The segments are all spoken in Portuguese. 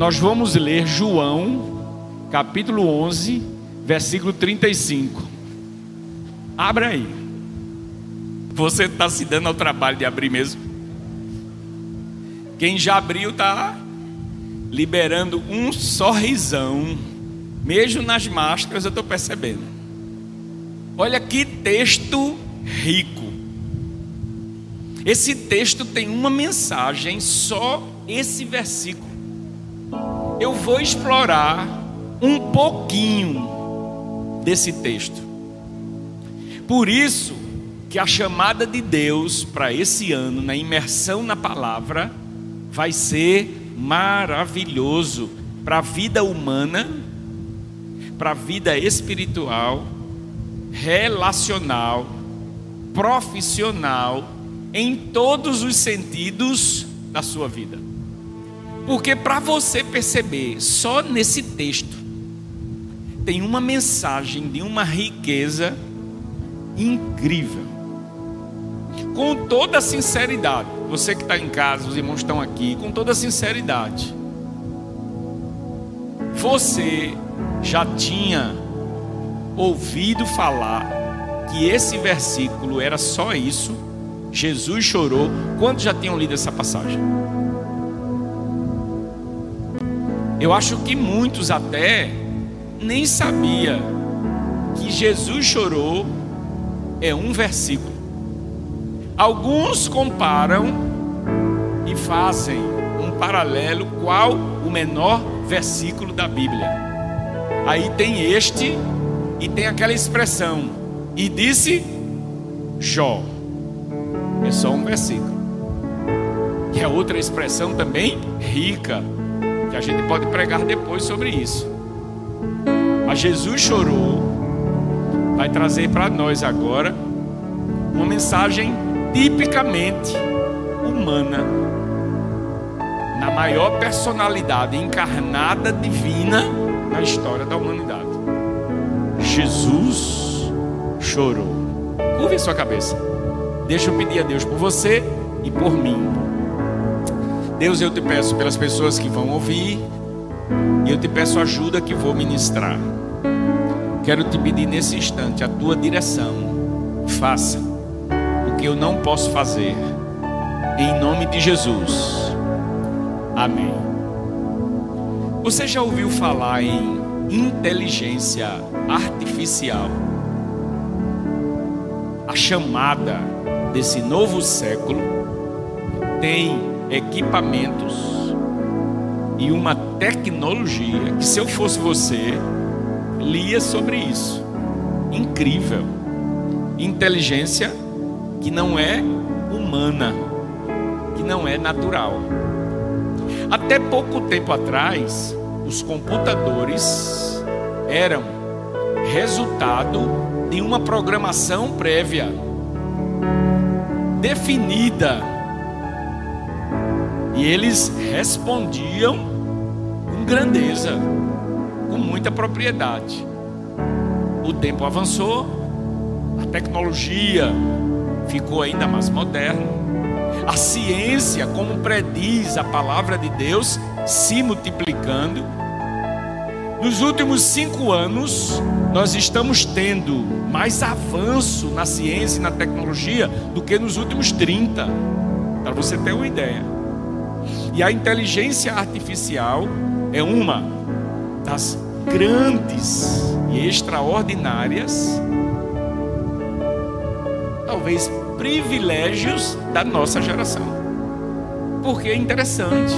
Nós vamos ler João, capítulo 11, versículo 35. Abra aí. Você está se dando ao trabalho de abrir mesmo? Quem já abriu está liberando um sorrisão, mesmo nas máscaras, eu estou percebendo. Olha que texto rico. Esse texto tem uma mensagem, só esse versículo. Eu vou explorar um pouquinho desse texto. Por isso que a chamada de Deus para esse ano, na imersão na palavra, vai ser maravilhoso para a vida humana, para a vida espiritual, relacional, profissional, em todos os sentidos da sua vida. Porque para você perceber, só nesse texto, tem uma mensagem de uma riqueza incrível. Com toda sinceridade, você que está em casa, os irmãos estão aqui, com toda sinceridade, você já tinha ouvido falar que esse versículo era só isso? Jesus chorou. Quantos já tinham lido essa passagem? Eu acho que muitos até nem sabia que Jesus chorou é um versículo. Alguns comparam e fazem um paralelo qual o menor versículo da Bíblia. Aí tem este e tem aquela expressão e disse Jó. É só um versículo. Que é outra expressão também rica, que a gente pode pregar depois sobre isso. Mas Jesus chorou, vai trazer para nós agora uma mensagem tipicamente humana, na maior personalidade encarnada divina na história da humanidade. Jesus chorou. Curve sua cabeça. Deixa eu pedir a Deus por você e por mim. Deus, eu te peço pelas pessoas que vão ouvir, e eu te peço ajuda que vou ministrar. Quero te pedir nesse instante a tua direção. Faça o que eu não posso fazer. Em nome de Jesus. Amém. Você já ouviu falar em inteligência artificial? A chamada desse novo século tem equipamentos e uma tecnologia que, se eu fosse você, lia sobre isso. Incrível. Inteligência que não é humana, que não é natural. Até pouco tempo atrás, os computadores eram resultado de uma programação prévia definida. E eles respondiam com grandeza, com muita propriedade. O tempo avançou, a tecnologia ficou ainda mais moderna, a ciência, como prediz a palavra de Deus, se multiplicando. Nos últimos cinco anos, nós estamos tendo mais avanço na ciência e na tecnologia do que nos últimos 30, para você ter uma ideia. E a inteligência artificial é uma das grandes e extraordinárias, talvez privilégios da nossa geração. Porque é interessante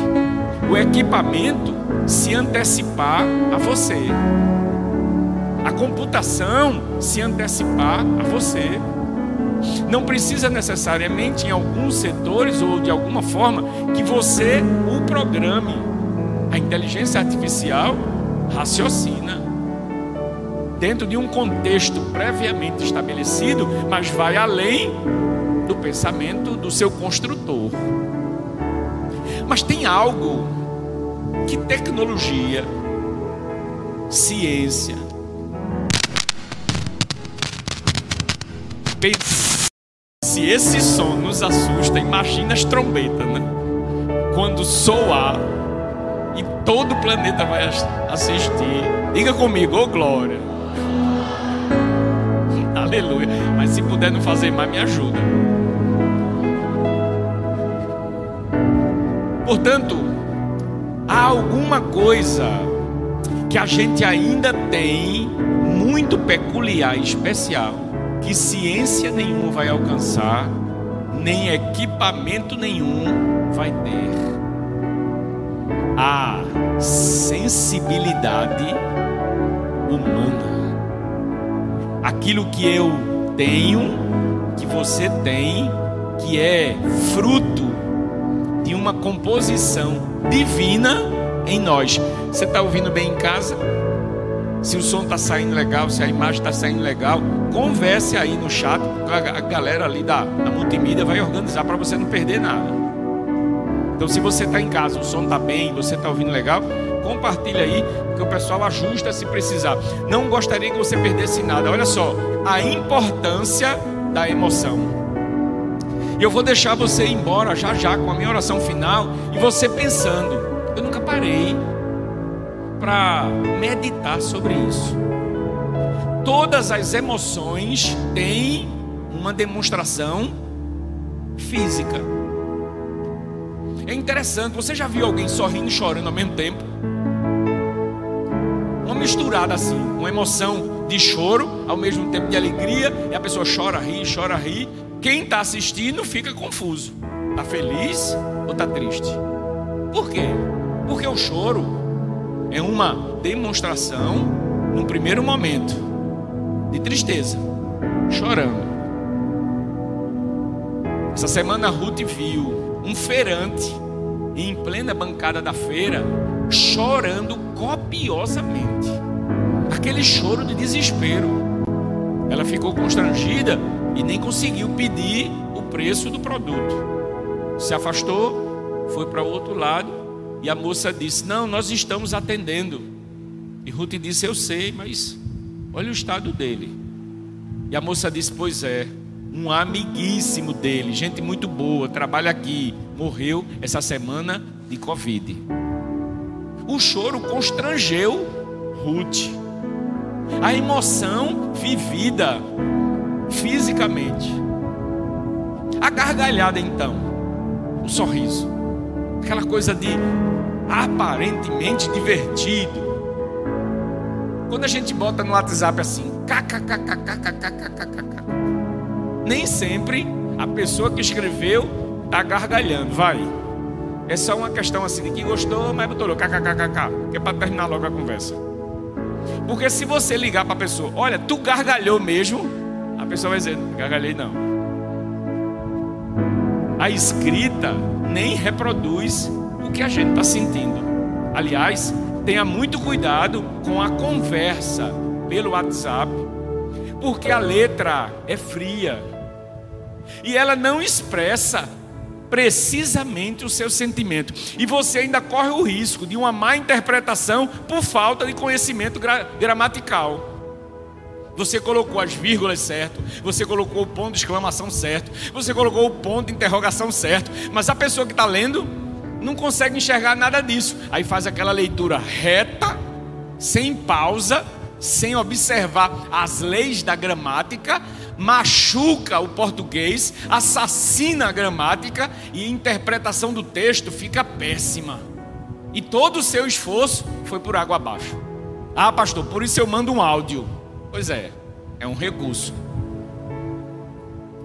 o equipamento se antecipar a você, a computação se antecipar a você. Não precisa necessariamente em alguns setores ou de alguma forma que você o programe. A inteligência artificial raciocina dentro de um contexto previamente estabelecido, mas vai além do pensamento do seu construtor. Mas tem algo que tecnologia, ciência, se esse som nos assusta, imagina as trombetas, né? Quando soar, e todo o planeta vai assistir. Diga comigo, ô oh, glória. Aleluia. Mas se puder não fazer mais, me ajuda. Portanto, há alguma coisa que a gente ainda tem muito peculiar especial que ciência nenhuma vai alcançar, nem equipamento nenhum vai ter. A sensibilidade humana. Aquilo que eu tenho, que você tem, que é fruto de uma composição divina em nós. Você está ouvindo bem em casa? Se o som está saindo legal, se a imagem está saindo legal, converse aí no chat, a galera ali da, da multimídia vai organizar para você não perder nada. Então, se você está em casa, o som está bem, você está ouvindo legal, compartilha aí, que o pessoal ajusta se precisar. Não gostaria que você perdesse nada. Olha só, a importância da emoção. E eu vou deixar você ir embora já já com a minha oração final e você pensando, eu nunca parei para meditar sobre isso. Todas as emoções têm uma demonstração física. É interessante, você já viu alguém sorrindo e chorando ao mesmo tempo? Uma misturada assim, uma emoção de choro, ao mesmo tempo de alegria, e a pessoa chora, ri, chora, ri. Quem está assistindo fica confuso. Está feliz ou está triste? Por quê? Porque o choro é uma demonstração, num primeiro momento, de tristeza, chorando. Essa semana Ruth viu um feirante em plena bancada da feira chorando copiosamente. Aquele choro de desespero. Ela ficou constrangida e nem conseguiu pedir o preço do produto. Se afastou, foi para o outro lado e a moça disse: Não, nós estamos atendendo. E Ruth disse: Eu sei, mas olha o estado dele. E a moça disse: Pois é, um amiguíssimo dele, gente muito boa, trabalha aqui, morreu essa semana de Covid. O choro constrangeu Ruth. A emoção vivida fisicamente. A gargalhada então, o sorriso. Aquela coisa de aparentemente divertido. Quando a gente bota no WhatsApp assim, kkkkkkkkk, nem sempre a pessoa que escreveu está gargalhando, vai. É só uma questão assim de que gostou, mas botou kkkk, que é para terminar logo a conversa. Porque se você ligar para a pessoa, olha, tu gargalhou mesmo, a pessoa vai dizer, gargalhei não. A escrita nem reproduz o que a gente está sentindo. Aliás, tenha muito cuidado com a conversa pelo WhatsApp, porque a letra é fria e ela não expressa precisamente o seu sentimento. E você ainda corre o risco de uma má interpretação por falta de conhecimento gra gramatical. Você colocou as vírgulas certo, você colocou o ponto de exclamação certo, você colocou o ponto de interrogação certo, mas a pessoa que está lendo não consegue enxergar nada disso. Aí faz aquela leitura reta, sem pausa, sem observar as leis da gramática, machuca o português, assassina a gramática e a interpretação do texto fica péssima. E todo o seu esforço foi por água abaixo. Ah, pastor, por isso eu mando um áudio. Pois é, é um recurso.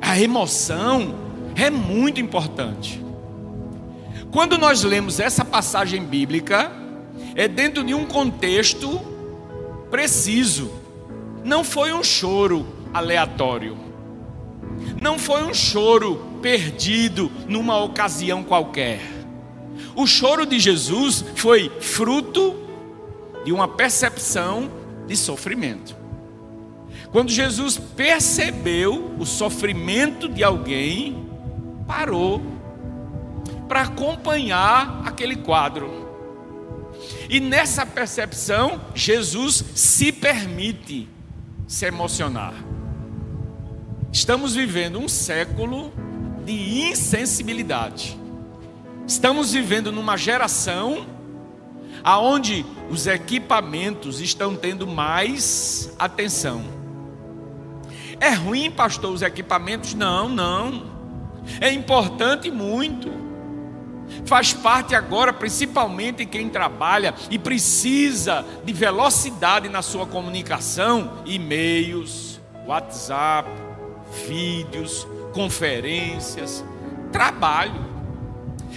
A emoção é muito importante. Quando nós lemos essa passagem bíblica, é dentro de um contexto preciso. Não foi um choro aleatório. Não foi um choro perdido numa ocasião qualquer. O choro de Jesus foi fruto de uma percepção de sofrimento. Quando Jesus percebeu o sofrimento de alguém, parou para acompanhar aquele quadro. E nessa percepção, Jesus se permite se emocionar. Estamos vivendo um século de insensibilidade. Estamos vivendo numa geração aonde os equipamentos estão tendo mais atenção. É ruim, pastor, os equipamentos? Não, não. É importante muito. Faz parte agora, principalmente quem trabalha e precisa de velocidade na sua comunicação, e-mails, WhatsApp, vídeos, conferências, trabalho.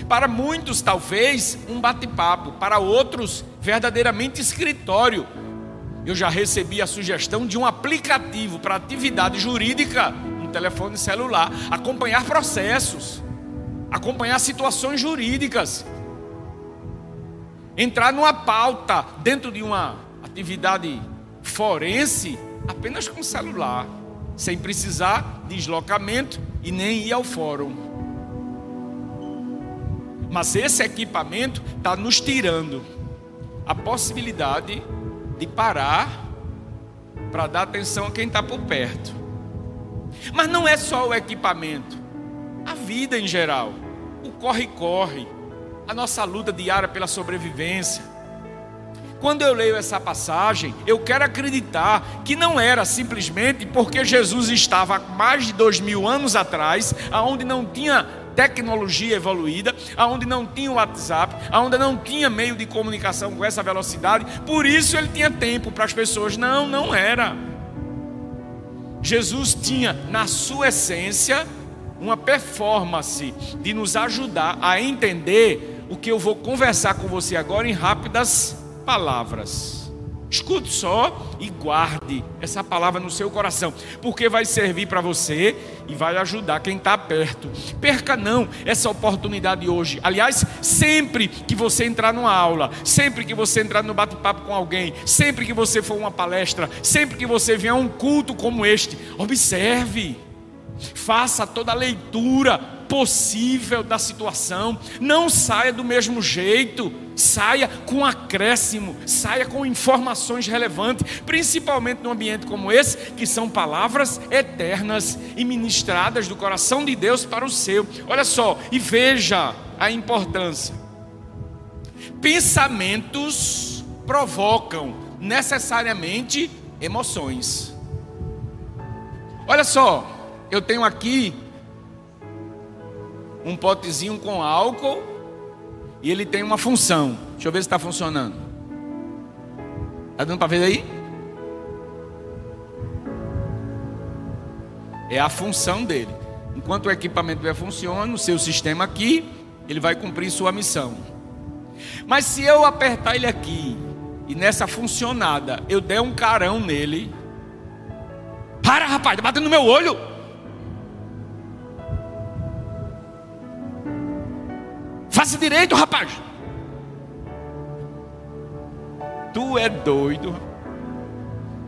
Para muitos, talvez, um bate-papo, para outros, verdadeiramente escritório. Eu já recebi a sugestão de um aplicativo para atividade jurídica no telefone celular, acompanhar processos, acompanhar situações jurídicas, entrar numa pauta dentro de uma atividade forense apenas com celular, sem precisar de deslocamento e nem ir ao fórum. Mas esse equipamento está nos tirando a possibilidade de parar para dar atenção a quem está por perto. Mas não é só o equipamento, a vida em geral, o corre-corre, a nossa luta diária pela sobrevivência. Quando eu leio essa passagem, eu quero acreditar que não era simplesmente porque Jesus estava mais de dois mil anos atrás, aonde não tinha tecnologia evoluída, aonde não tinha WhatsApp, aonde não tinha meio de comunicação com essa velocidade, por isso ele tinha tempo para as pessoas. Não, não era. Jesus tinha na sua essência uma performance de nos ajudar a entender o que eu vou conversar com você agora em rápidas palavras. Escute só e guarde essa palavra no seu coração, porque vai servir para você e vai ajudar quem está perto. Perca não essa oportunidade hoje. Aliás, sempre que você entrar numa aula, sempre que você entrar no bate-papo com alguém, sempre que você for uma palestra, sempre que você vier a um culto como este, observe, faça toda a leitura possível da situação. Não saia do mesmo jeito, saia com acréscimo, saia com informações relevantes, principalmente num ambiente como esse, que são palavras eternas e ministradas do coração de Deus para o seu. Olha só, e veja a importância. Pensamentos provocam necessariamente emoções. Olha só, eu tenho aqui um potezinho com álcool e ele tem uma função. Deixa eu ver se está funcionando. Está dando para ver aí? É a função dele. Enquanto o equipamento vai funcionando, o seu sistema aqui, ele vai cumprir sua missão. Mas se eu apertar ele aqui e nessa funcionada eu der um carão nele, para rapaz, está batendo no meu olho. Faça direito, rapaz. Tu é doido.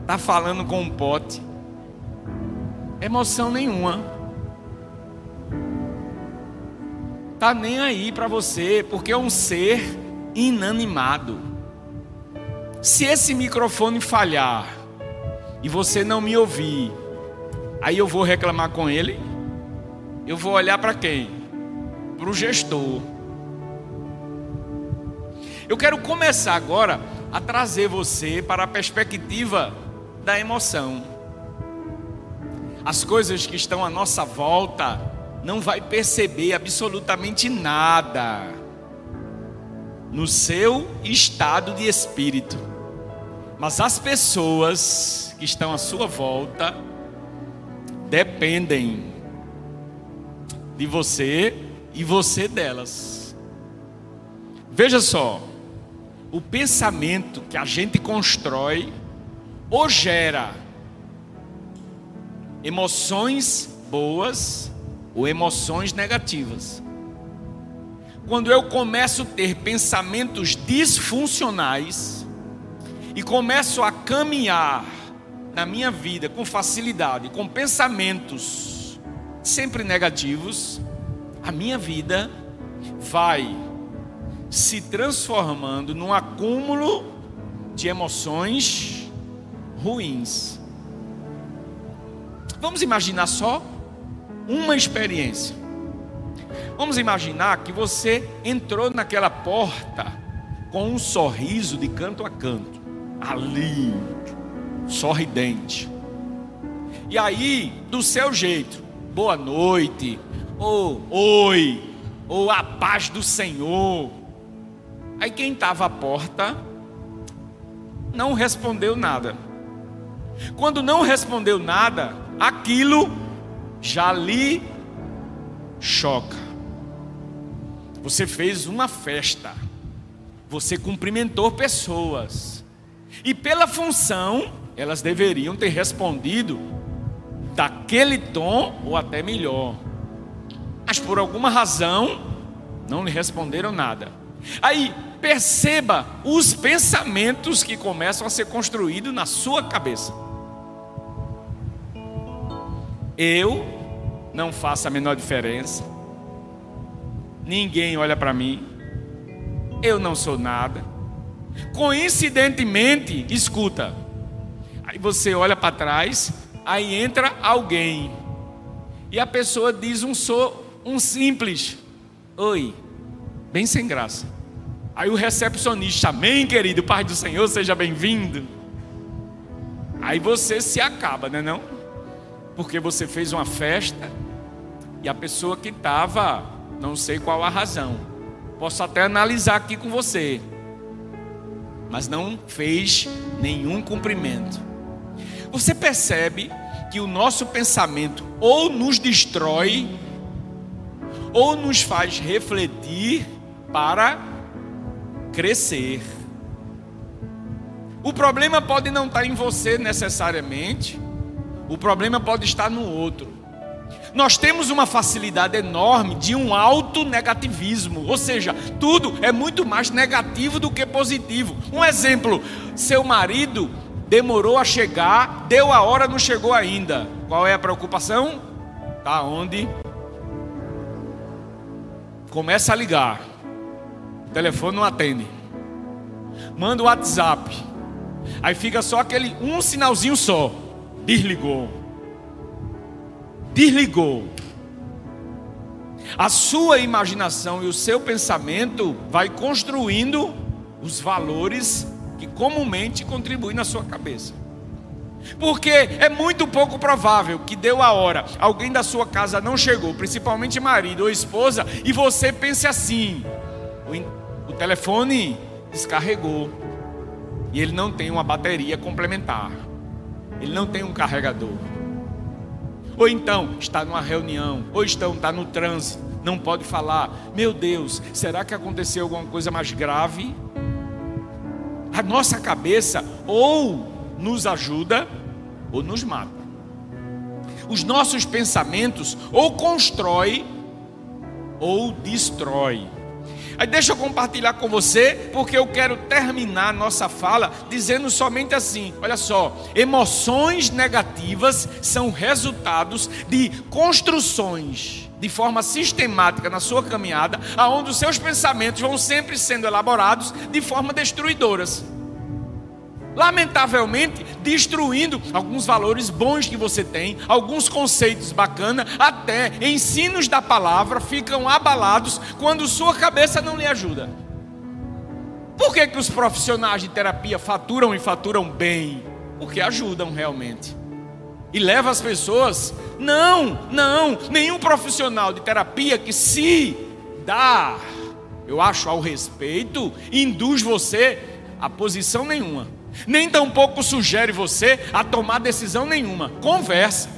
Tá falando com um pote. Emoção nenhuma. Tá nem aí para você, porque é um ser inanimado. Se esse microfone falhar e você não me ouvir, aí eu vou reclamar com ele. Eu vou olhar para quem? Para o gestor. Eu quero começar agora a trazer você para a perspectiva da emoção. As coisas que estão à nossa volta não vai perceber absolutamente nada no seu estado de espírito. Mas as pessoas que estão à sua volta dependem de você e você delas. Veja só, o pensamento que a gente constrói ou gera emoções boas ou emoções negativas. Quando eu começo a ter pensamentos disfuncionais e começo a caminhar na minha vida com facilidade, com pensamentos sempre negativos, a minha vida vai se transformando num acúmulo de emoções ruins. Vamos imaginar só uma experiência. Vamos imaginar que você entrou naquela porta com um sorriso de canto a canto, ali, sorridente. E aí, do seu jeito, boa noite, ou oi, ou a paz do Senhor. Aí quem estava à porta não respondeu nada. Quando não respondeu nada, aquilo já lhe choca. Você fez uma festa, você cumprimentou pessoas, e pela função, elas deveriam ter respondido daquele tom ou até melhor. Mas por alguma razão, não lhe responderam nada. Aí, perceba os pensamentos que começam a ser construídos na sua cabeça. Eu não faço a menor diferença. Ninguém olha para mim. Eu não sou nada. Coincidentemente, escuta. Aí você olha para trás, aí entra alguém. E a pessoa diz um sou um simples oi, bem sem graça. Aí o recepcionista, amém, querido, Pai do Senhor, seja bem-vindo. Aí você se acaba, né não? Porque você fez uma festa e a pessoa que estava, não sei qual a razão, posso até analisar aqui com você, mas não fez nenhum cumprimento. Você percebe que o nosso pensamento ou nos destrói, ou nos faz refletir para crescer. O problema pode não estar em você necessariamente, o problema pode estar no outro. Nós temos uma facilidade enorme de um alto negativismo, ou seja, tudo é muito mais negativo do que positivo. Um exemplo: seu marido demorou a chegar, deu a hora, não chegou ainda. Qual é a preocupação? Tá onde? Começa a ligar. Telefone não atende. Manda o WhatsApp. Aí fica só aquele um sinalzinho só. Desligou. Desligou. A sua imaginação e o seu pensamento vai construindo os valores que comumente contribuem na sua cabeça. Porque é muito pouco provável que deu a hora, alguém da sua casa não chegou, principalmente marido ou esposa, e você pense assim: telefone descarregou e ele não tem uma bateria complementar, ele não tem um carregador. Ou então está numa reunião, ou então está no trânsito, não pode falar. Meu Deus, será que aconteceu alguma coisa mais grave? A nossa cabeça ou nos ajuda ou nos mata. Os nossos pensamentos ou constrói ou destrói. Aí deixa eu compartilhar com você, porque eu quero terminar nossa fala dizendo somente assim: olha só, emoções negativas são resultados de construções de forma sistemática na sua caminhada, aonde os seus pensamentos vão sempre sendo elaborados de forma destruidoras. Lamentavelmente, destruindo alguns valores bons que você tem, alguns conceitos bacanas, até ensinos da palavra ficam abalados quando sua cabeça não lhe ajuda. Por que, que os profissionais de terapia faturam e faturam bem? Porque ajudam realmente. E leva as pessoas não, não, nenhum profissional de terapia que se dá, eu acho, ao respeito, induz você a posição nenhuma. Nem tampouco sugere você a tomar decisão nenhuma. Conversa.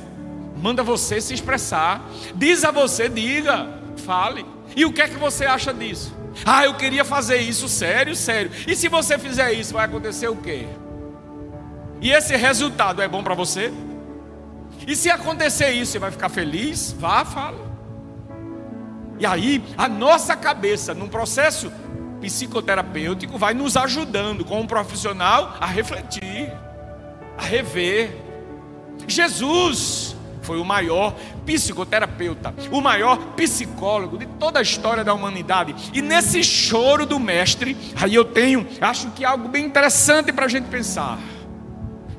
Manda você se expressar. Diz a você, diga, fale. E o que é que você acha disso? Ah, eu queria fazer isso, sério, sério. E se você fizer isso, vai acontecer o quê? E esse resultado é bom para você? E se acontecer isso, você vai ficar feliz? Vá, fala. E aí, a nossa cabeça, num processo psicoterapêutico, vai nos ajudando com um profissional a refletir, a rever. Jesus foi o maior psicoterapeuta, o maior psicólogo de toda a história da humanidade. E nesse choro do mestre, aí eu tenho, acho que algo bem interessante para a gente pensar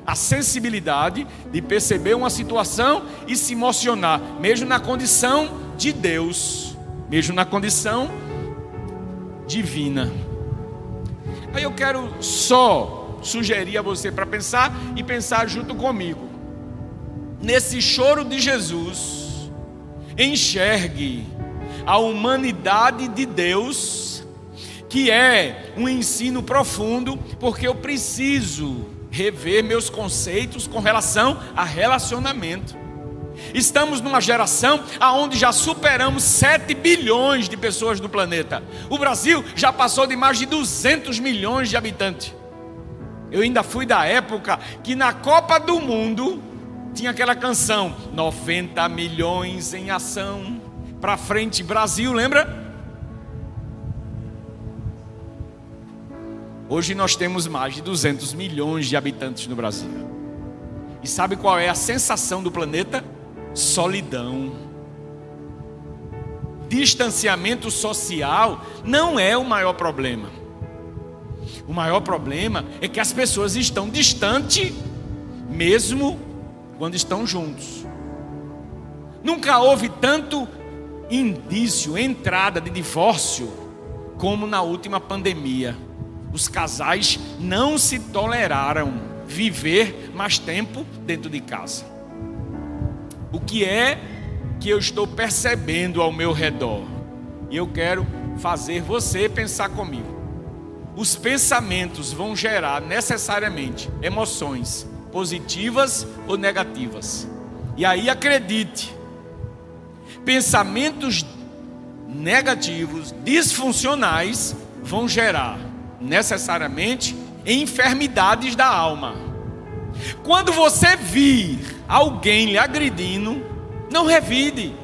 a sensibilidade de perceber uma situação e se emocionar, mesmo na condição de Deus, mesmo na condição divina. Aí eu quero só sugerir a você para pensar e pensar junto comigo. Nesse choro de Jesus, enxergue a humanidade de Deus, que é um ensino profundo, porque eu preciso rever meus conceitos com relação a relacionamento. Estamos numa geração aonde já superamos 7 bilhões de pessoas no planeta. O Brasil já passou de mais de 200 milhões de habitantes. Eu ainda fui da época que na Copa do Mundo tinha aquela canção 90 milhões em ação para frente Brasil, lembra? Hoje nós temos mais de 200 milhões de habitantes no Brasil. E sabe qual é a sensação do planeta? Solidão. Distanciamento social não é o maior problema. O maior problema é que as pessoas estão distantes, mesmo quando estão juntos. Nunca houve tanto indício, entrada de divórcio, como na última pandemia os casais não se toleraram viver mais tempo dentro de casa. O que é que eu estou percebendo ao meu redor? E eu quero fazer você pensar comigo. Os pensamentos vão gerar necessariamente emoções positivas ou negativas. E aí acredite, pensamentos negativos, disfuncionais, vão gerar necessariamente enfermidades da alma. Quando você vir alguém lhe agredindo, não revide.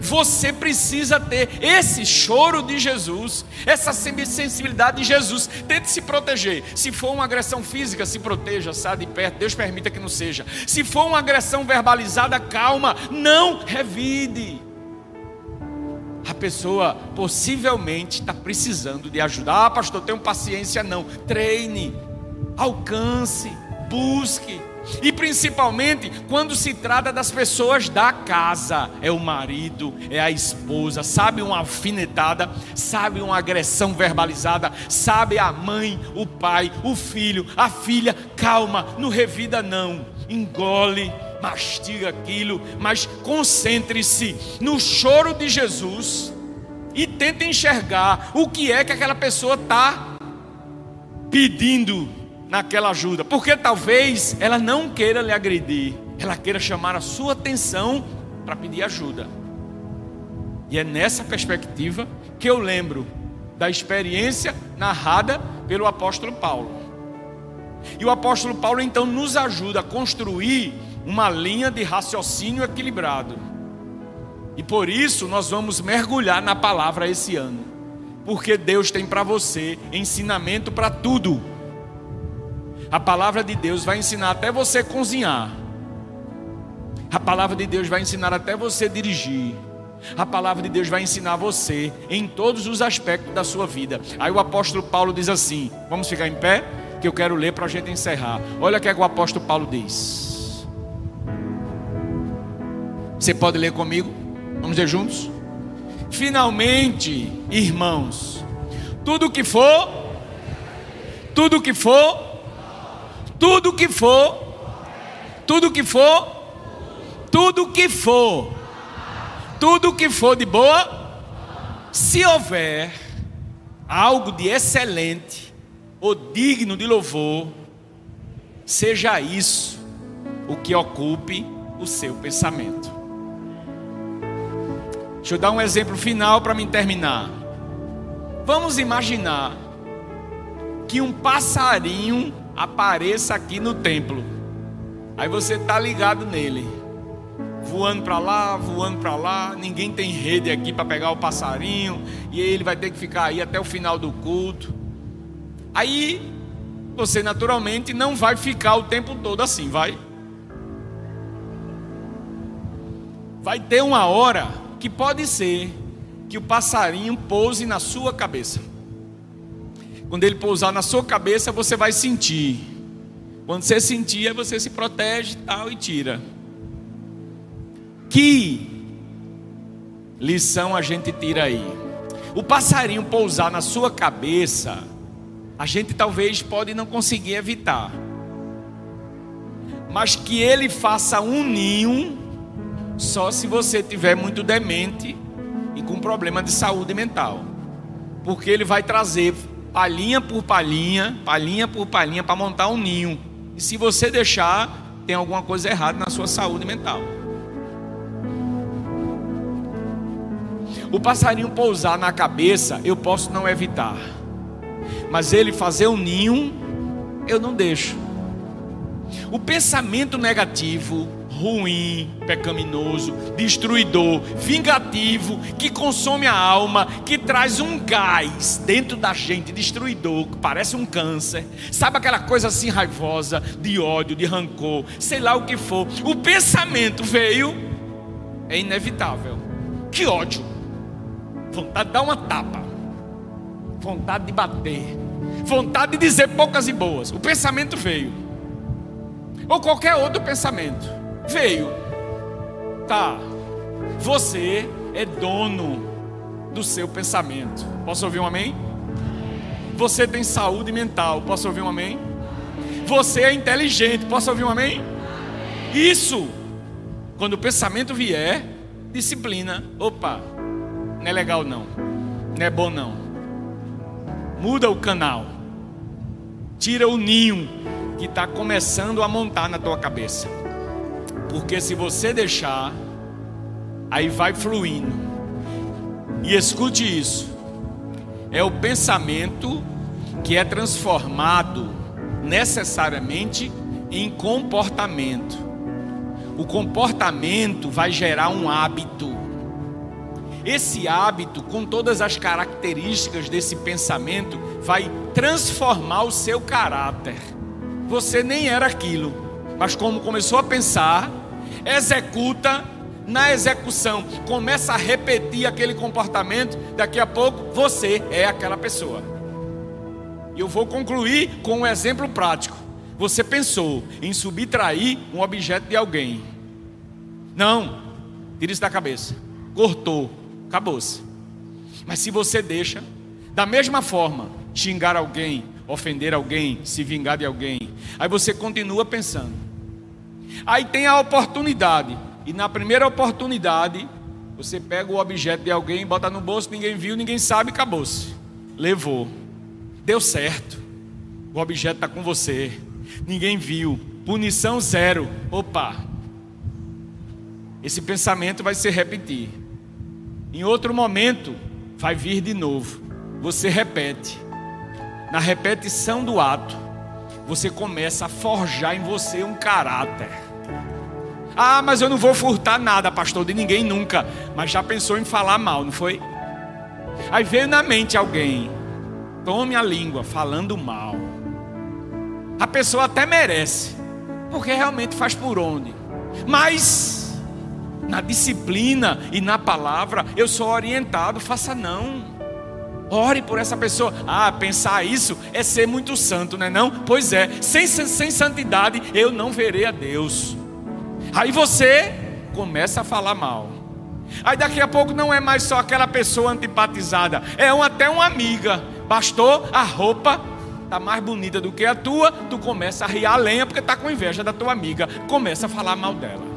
Você precisa ter esse choro de Jesus, essa sensibilidade de Jesus. Tente se proteger. Se for uma agressão física, se proteja, saia de perto. Deus permita que não seja. Se for uma agressão verbalizada, calma. Não revide a pessoa possivelmente está precisando de ajuda. Ah, pastor, tenho paciência, não. Treine, alcance, busque. E principalmente quando se trata das pessoas da casa, é o marido, é a esposa, sabe uma alfinetada, sabe uma agressão verbalizada, sabe a mãe, o pai, o filho, a filha, calma, não revida não, engole mastiga aquilo, mas concentre-se no choro de Jesus e tente enxergar o que é que aquela pessoa está pedindo naquela ajuda, porque talvez ela não queira lhe agredir, ela queira chamar a sua atenção para pedir ajuda. E é nessa perspectiva que eu lembro da experiência narrada pelo apóstolo Paulo. E o apóstolo Paulo então nos ajuda a construir uma linha de raciocínio equilibrado. E por isso nós vamos mergulhar na palavra esse ano. Porque Deus tem para você ensinamento para tudo. A palavra de Deus vai ensinar até você cozinhar. A palavra de Deus vai ensinar até você dirigir. A palavra de Deus vai ensinar você em todos os aspectos da sua vida. Aí o apóstolo Paulo diz assim: vamos ficar em pé? Que eu quero ler para a gente encerrar. Olha o que, é que o apóstolo Paulo diz. Você pode ler comigo? Vamos ler juntos? Finalmente, irmãos, tudo que for, tudo que for, tudo que for, tudo que for, tudo que for, tudo que for de boa, se houver algo de excelente ou digno de louvor, seja isso o que ocupe o seu pensamento. Deixa eu dar um exemplo final para me terminar. Vamos imaginar que um passarinho apareça aqui no templo. Aí você está ligado nele, voando para lá, voando para lá. Ninguém tem rede aqui para pegar o passarinho e ele vai ter que ficar aí até o final do culto. Aí você naturalmente não vai ficar o tempo todo assim, vai? Vai ter uma hora que pode ser que o passarinho pouse na sua cabeça. Quando ele pousar na sua cabeça, você vai sentir. Quando você sentir, você se protege tal e tira. Que lição a gente tira aí? O passarinho pousar na sua cabeça, a gente talvez pode não conseguir evitar. Mas que ele faça um ninho só se você tiver muito demente e com problema de saúde mental. Porque ele vai trazer palhinha por palhinha, palhinha por palhinha para montar um ninho. E se você deixar, tem alguma coisa errada na sua saúde mental. O passarinho pousar na cabeça, eu posso não evitar. Mas ele fazer um ninho, eu não deixo. O pensamento negativo, ruim, pecaminoso, destruidor, vingativo, que consome a alma, que traz um gás dentro da gente, destruidor, que parece um câncer. Sabe aquela coisa assim raivosa, de ódio, de rancor, sei lá o que for. O pensamento veio, é inevitável. Que ódio! Vontade de dar uma tapa, vontade de bater, vontade de dizer poucas e boas. O pensamento veio, ou qualquer outro pensamento veio. Tá, você é dono do seu pensamento. Posso ouvir um amém? Você tem saúde mental. Posso ouvir um amém? Você é inteligente. Posso ouvir um amém? Isso, quando o pensamento vier, disciplina. Opa, não é legal não. Não é bom não. Muda o canal. Tira o ninho que está começando a montar na tua cabeça. Porque se você deixar, aí vai fluindo. E escute isso. É o pensamento que é transformado necessariamente em comportamento. O comportamento vai gerar um hábito. Esse hábito, com todas as características desse pensamento, vai transformar o seu caráter. Você nem era aquilo, mas como começou a pensar, executa, na execução começa a repetir aquele comportamento, daqui a pouco você é aquela pessoa. E eu vou concluir com um exemplo prático. Você pensou em subtrair um objeto de alguém. Não, tira isso da cabeça. Cortou, acabou-se. Mas se você deixa, da mesma forma, xingar alguém, ofender alguém, se vingar de alguém, aí você continua pensando. Aí tem a oportunidade, e na primeira oportunidade, você pega o objeto de alguém, bota no bolso, ninguém viu, ninguém sabe, acabou-se. Levou. Deu certo. O objeto está com você. Ninguém viu. Punição zero. Opa. Esse pensamento vai se repetir. Em outro momento, vai vir de novo. Você repete. Na repetição do ato, você começa a forjar em você um caráter. Ah, mas eu não vou furtar nada, pastor, de ninguém nunca. Mas já pensou em falar mal, não foi? Aí veio na mente alguém, tome a língua falando mal. A pessoa até merece, porque realmente faz por onde. Mas na disciplina e na palavra, eu sou orientado, faça não. Ore por essa pessoa. Ah, pensar isso é ser muito santo, não é não? Pois é, sem, sem santidade eu não verei a Deus. Aí você começa a falar mal. Aí daqui a pouco não é mais só aquela pessoa antipatizada, é um, até uma amiga. Pastor, a roupa está mais bonita do que a tua, tu começa a riar a lenha porque está com inveja da tua amiga, começa a falar mal dela.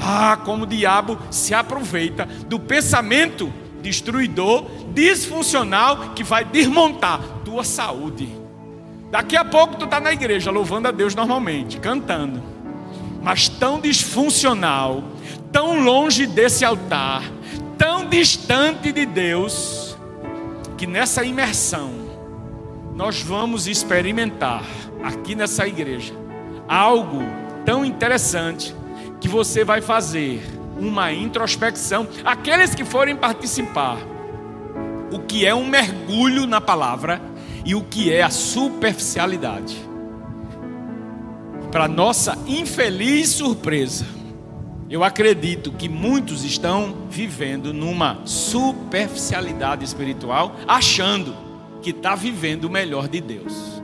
Ah, como o diabo se aproveita do pensamento destruidor, disfuncional, que vai desmontar tua saúde. Daqui a pouco tu está na igreja, louvando a Deus normalmente, cantando. Mas tão disfuncional, tão longe desse altar, tão distante de Deus, que nessa imersão nós vamos experimentar aqui nessa igreja algo tão interessante que você vai fazer uma introspecção. Aqueles que forem participar, o que é um mergulho na palavra e o que é a superficialidade. Para nossa infeliz surpresa, eu acredito que muitos estão vivendo numa superficialidade espiritual, achando que está vivendo o melhor de Deus.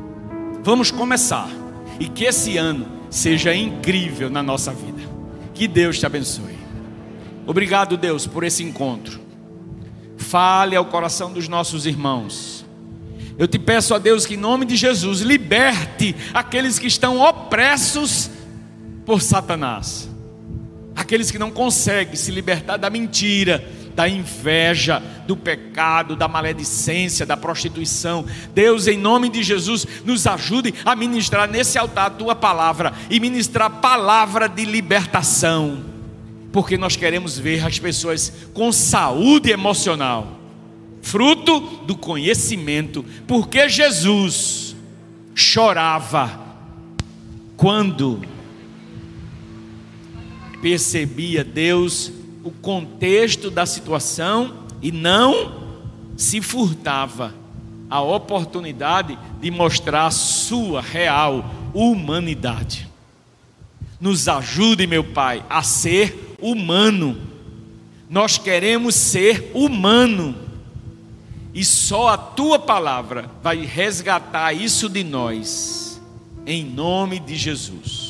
Vamos começar e que esse ano seja incrível na nossa vida. Que Deus te abençoe. Obrigado, Deus, por esse encontro. Fale ao coração dos nossos irmãos. Eu te peço a Deus que, em nome de Jesus, liberte aqueles que estão opressos por Satanás, aqueles que não conseguem se libertar da mentira, da inveja, do pecado, da maledicência, da prostituição. Deus, em nome de Jesus, nos ajude a ministrar nesse altar a tua palavra e ministrar palavra de libertação, porque nós queremos ver as pessoas com saúde emocional fruto do conhecimento, porque Jesus chorava quando percebia Deus o contexto da situação e não se furtava a oportunidade de mostrar sua real humanidade. Nos ajude, meu Pai, a ser humano. Nós queremos ser humano e só a tua palavra vai resgatar isso de nós, em nome de Jesus.